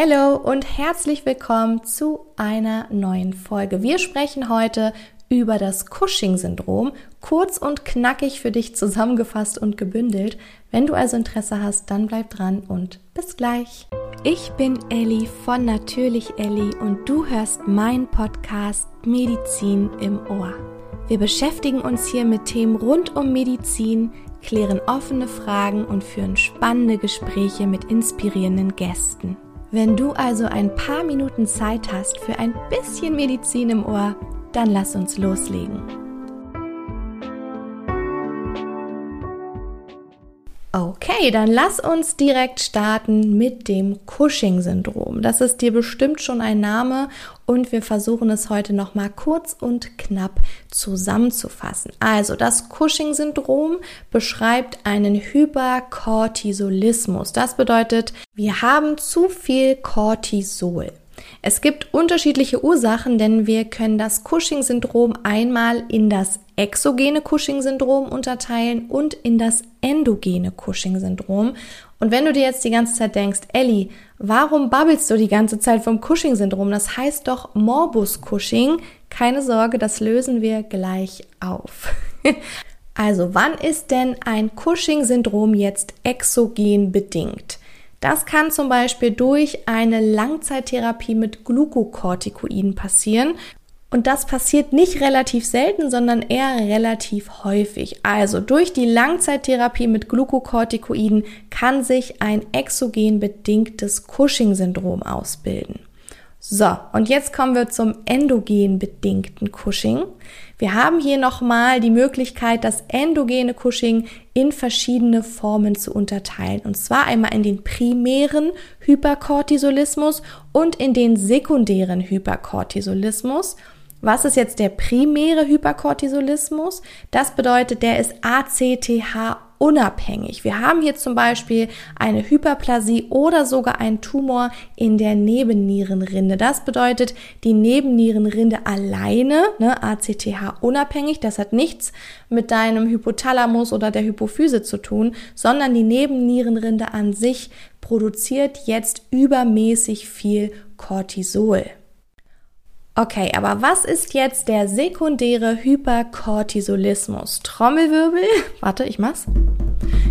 Hallo und herzlich willkommen zu einer neuen Folge. Wir sprechen heute über das Cushing-Syndrom, kurz und knackig für dich zusammengefasst und gebündelt. Wenn du also Interesse hast, dann bleib dran und bis gleich. Ich bin Ellie von Natürlich Ellie und du hörst meinen Podcast Medizin im Ohr. Wir beschäftigen uns hier mit Themen rund um Medizin, klären offene Fragen und führen spannende Gespräche mit inspirierenden Gästen. Wenn du also ein paar Minuten Zeit hast für ein bisschen Medizin im Ohr, dann lass uns loslegen. Okay, dann lass uns direkt starten mit dem Cushing-Syndrom. Das ist dir bestimmt schon ein Name und wir versuchen es heute noch mal kurz und knapp zusammenzufassen. Also, das Cushing-Syndrom beschreibt einen Hypercortisolismus. Das bedeutet, wir haben zu viel Cortisol. Es gibt unterschiedliche Ursachen, denn wir können das Cushing-Syndrom einmal in das exogene Cushing-Syndrom unterteilen und in das endogene Cushing-Syndrom. Und wenn du dir jetzt die ganze Zeit denkst, Ellie, warum babbelst du die ganze Zeit vom Cushing-Syndrom? Das heißt doch Morbus Cushing. Keine Sorge, das lösen wir gleich auf. also, wann ist denn ein Cushing-Syndrom jetzt exogen bedingt? Das kann zum Beispiel durch eine Langzeittherapie mit Glukokortikoiden passieren. Und das passiert nicht relativ selten, sondern eher relativ häufig. Also durch die Langzeittherapie mit Glukokortikoiden kann sich ein exogen bedingtes Cushing-Syndrom ausbilden. So, und jetzt kommen wir zum endogen bedingten Cushing. Wir haben hier nochmal die Möglichkeit, das endogene Cushing in verschiedene Formen zu unterteilen. Und zwar einmal in den primären Hypercortisolismus und in den sekundären Hypercortisolismus. Was ist jetzt der primäre Hypercortisolismus? Das bedeutet, der ist ACTH unabhängig. Wir haben hier zum Beispiel eine Hyperplasie oder sogar einen Tumor in der Nebennierenrinde. Das bedeutet, die Nebennierenrinde alleine, ne, ACTH unabhängig, das hat nichts mit deinem Hypothalamus oder der Hypophyse zu tun, sondern die Nebennierenrinde an sich produziert jetzt übermäßig viel Cortisol. Okay, aber was ist jetzt der sekundäre Hypercortisolismus? Trommelwirbel. Warte, ich mach's.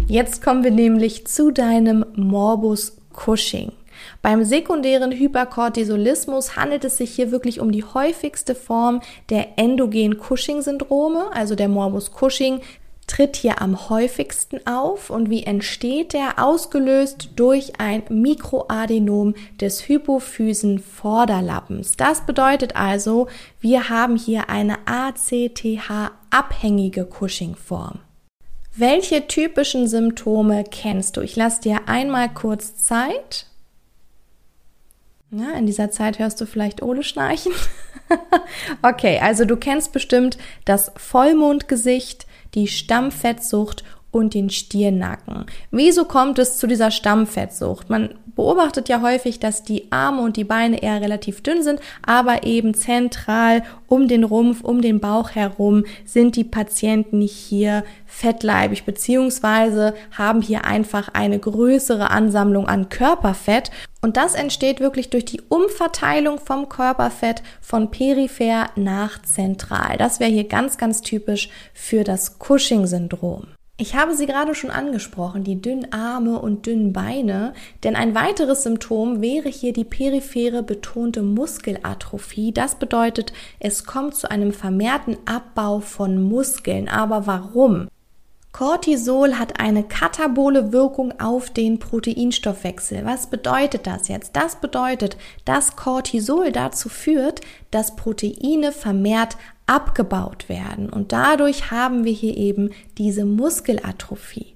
Jetzt kommen wir nämlich zu deinem Morbus Cushing. Beim sekundären Hypercortisolismus handelt es sich hier wirklich um die häufigste Form der endogen Cushing-Syndrome, also der Morbus Cushing tritt hier am häufigsten auf und wie entsteht der? Ausgelöst durch ein Mikroadenom des Hypophysen-Vorderlappens. Das bedeutet also, wir haben hier eine ACTH-abhängige Cushing-Form. Welche typischen Symptome kennst du? Ich lasse dir einmal kurz Zeit. Ja, in dieser Zeit hörst du vielleicht Ole schnarchen. okay, also du kennst bestimmt das Vollmondgesicht, die Stammfettsucht und den Stirnacken. Wieso kommt es zu dieser Stammfettsucht? Man beobachtet ja häufig, dass die Arme und die Beine eher relativ dünn sind, aber eben zentral um den Rumpf, um den Bauch herum sind die Patienten hier fettleibig beziehungsweise haben hier einfach eine größere Ansammlung an Körperfett und das entsteht wirklich durch die Umverteilung vom Körperfett von peripher nach zentral. Das wäre hier ganz, ganz typisch für das Cushing-Syndrom. Ich habe sie gerade schon angesprochen, die dünnen Arme und dünnen Beine, denn ein weiteres Symptom wäre hier die periphere betonte Muskelatrophie. Das bedeutet, es kommt zu einem vermehrten Abbau von Muskeln. Aber warum? Cortisol hat eine katabole Wirkung auf den Proteinstoffwechsel. Was bedeutet das jetzt? Das bedeutet, dass Cortisol dazu führt, dass Proteine vermehrt abgebaut werden. Und dadurch haben wir hier eben diese Muskelatrophie.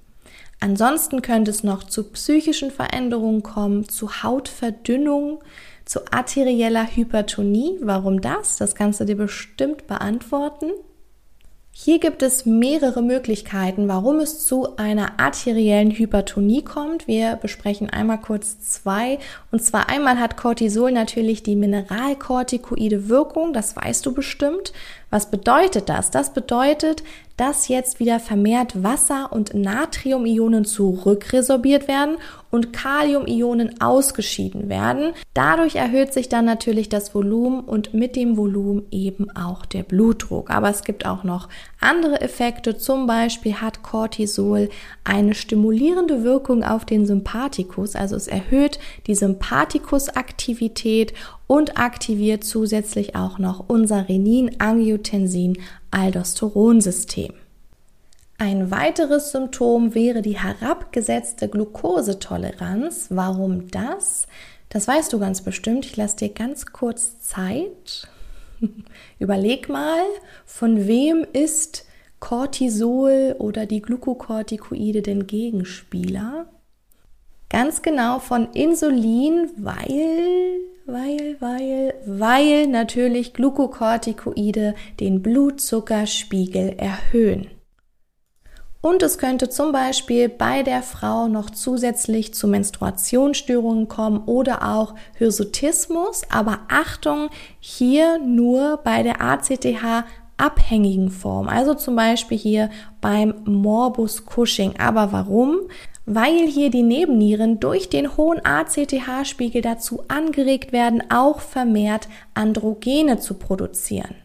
Ansonsten könnte es noch zu psychischen Veränderungen kommen, zu Hautverdünnung, zu arterieller Hypertonie. Warum das? Das kannst du dir bestimmt beantworten. Hier gibt es mehrere Möglichkeiten, warum es zu einer arteriellen Hypertonie kommt. Wir besprechen einmal kurz zwei. Und zwar einmal hat Cortisol natürlich die mineralkortikoide Wirkung, das weißt du bestimmt. Was bedeutet das? Das bedeutet, dass jetzt wieder vermehrt Wasser und Natriumionen zurückresorbiert werden und Kaliumionen ausgeschieden werden. Dadurch erhöht sich dann natürlich das Volumen und mit dem Volumen eben auch der Blutdruck. Aber es gibt auch noch andere Effekte. Zum Beispiel hat Cortisol eine stimulierende Wirkung auf den Sympathikus. Also es erhöht die Sympathikusaktivität und aktiviert zusätzlich auch noch unser Renin-Angiotensin-Aldosteronsystem. Ein weiteres Symptom wäre die herabgesetzte Glukosetoleranz. Warum das? Das weißt du ganz bestimmt. Ich lasse dir ganz kurz Zeit. Überleg mal, von wem ist Cortisol oder die Glukokortikoide den Gegenspieler? Ganz genau von Insulin, weil, weil, weil, weil natürlich Glukokortikoide den Blutzuckerspiegel erhöhen. Und es könnte zum Beispiel bei der Frau noch zusätzlich zu Menstruationsstörungen kommen oder auch Hirsutismus. Aber Achtung, hier nur bei der ACTH abhängigen Form. Also zum Beispiel hier beim Morbus Cushing. Aber warum? Weil hier die Nebennieren durch den hohen ACTH-Spiegel dazu angeregt werden, auch vermehrt Androgene zu produzieren.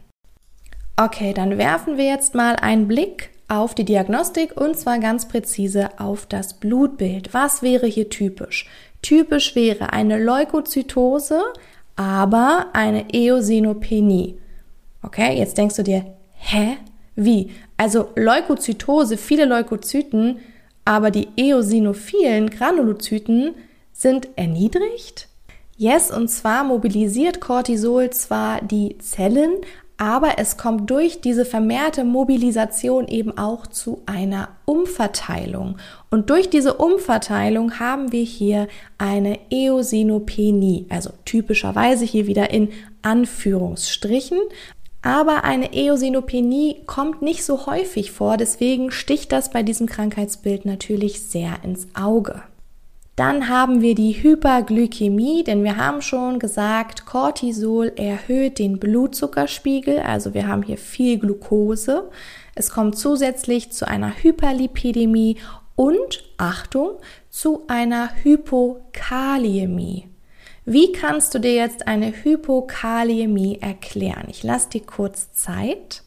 Okay, dann werfen wir jetzt mal einen Blick auf die Diagnostik und zwar ganz präzise auf das Blutbild. Was wäre hier typisch? Typisch wäre eine Leukozytose, aber eine Eosinopenie. Okay, jetzt denkst du dir, hä? Wie? Also Leukozytose, viele Leukozyten, aber die eosinophilen Granulozyten sind erniedrigt? Yes, und zwar mobilisiert Cortisol zwar die Zellen, aber es kommt durch diese vermehrte Mobilisation eben auch zu einer Umverteilung. Und durch diese Umverteilung haben wir hier eine Eosinopenie, also typischerweise hier wieder in Anführungsstrichen. Aber eine Eosinopenie kommt nicht so häufig vor, deswegen sticht das bei diesem Krankheitsbild natürlich sehr ins Auge. Dann haben wir die Hyperglykämie, denn wir haben schon gesagt, Cortisol erhöht den Blutzuckerspiegel, also wir haben hier viel Glucose. Es kommt zusätzlich zu einer Hyperlipidämie und, Achtung, zu einer Hypokaliämie. Wie kannst du dir jetzt eine Hypokaliämie erklären? Ich lasse dir kurz Zeit.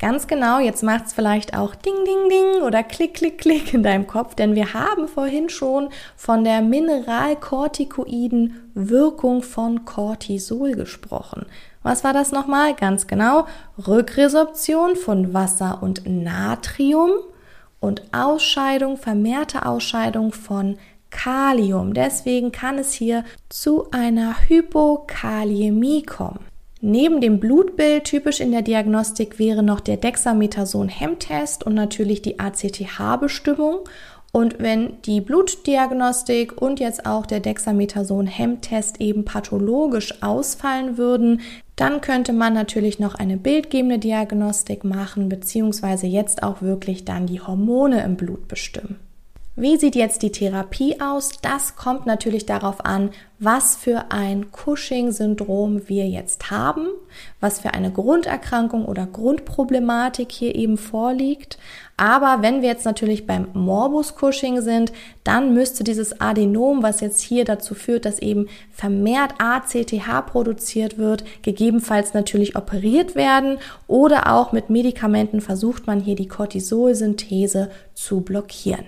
Ganz genau, jetzt macht es vielleicht auch Ding, Ding, Ding oder Klick, Klick, Klick in deinem Kopf, denn wir haben vorhin schon von der mineralkortikoiden Wirkung von Cortisol gesprochen. Was war das nochmal? Ganz genau, Rückresorption von Wasser und Natrium und Ausscheidung, vermehrte Ausscheidung von Kalium. Deswegen kann es hier zu einer Hypokaliämie kommen. Neben dem Blutbild typisch in der Diagnostik wäre noch der Dexamethason-Hemmtest und natürlich die ACTH-Bestimmung. Und wenn die Blutdiagnostik und jetzt auch der Dexamethason-Hemmtest eben pathologisch ausfallen würden, dann könnte man natürlich noch eine bildgebende Diagnostik machen, beziehungsweise jetzt auch wirklich dann die Hormone im Blut bestimmen. Wie sieht jetzt die Therapie aus? Das kommt natürlich darauf an, was für ein Cushing-Syndrom wir jetzt haben, was für eine Grunderkrankung oder Grundproblematik hier eben vorliegt. Aber wenn wir jetzt natürlich beim Morbus Cushing sind, dann müsste dieses Adenom, was jetzt hier dazu führt, dass eben vermehrt ACTH produziert wird, gegebenenfalls natürlich operiert werden oder auch mit Medikamenten versucht man hier die Cortisolsynthese zu blockieren.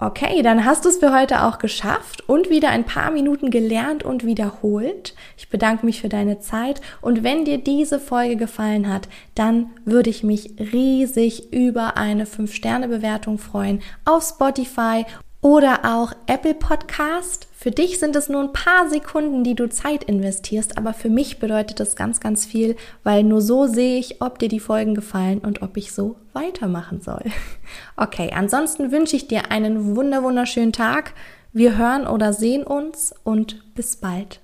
Okay, dann hast du es für heute auch geschafft und wieder ein paar Minuten gelernt und wiederholt. Ich bedanke mich für deine Zeit und wenn dir diese Folge gefallen hat, dann würde ich mich riesig über eine 5-Sterne-Bewertung freuen auf Spotify oder auch Apple Podcast. Für dich sind es nur ein paar Sekunden, die du Zeit investierst, aber für mich bedeutet das ganz, ganz viel, weil nur so sehe ich, ob dir die Folgen gefallen und ob ich so weitermachen soll. Okay, ansonsten wünsche ich dir einen wunder wunderschönen Tag. Wir hören oder sehen uns und bis bald.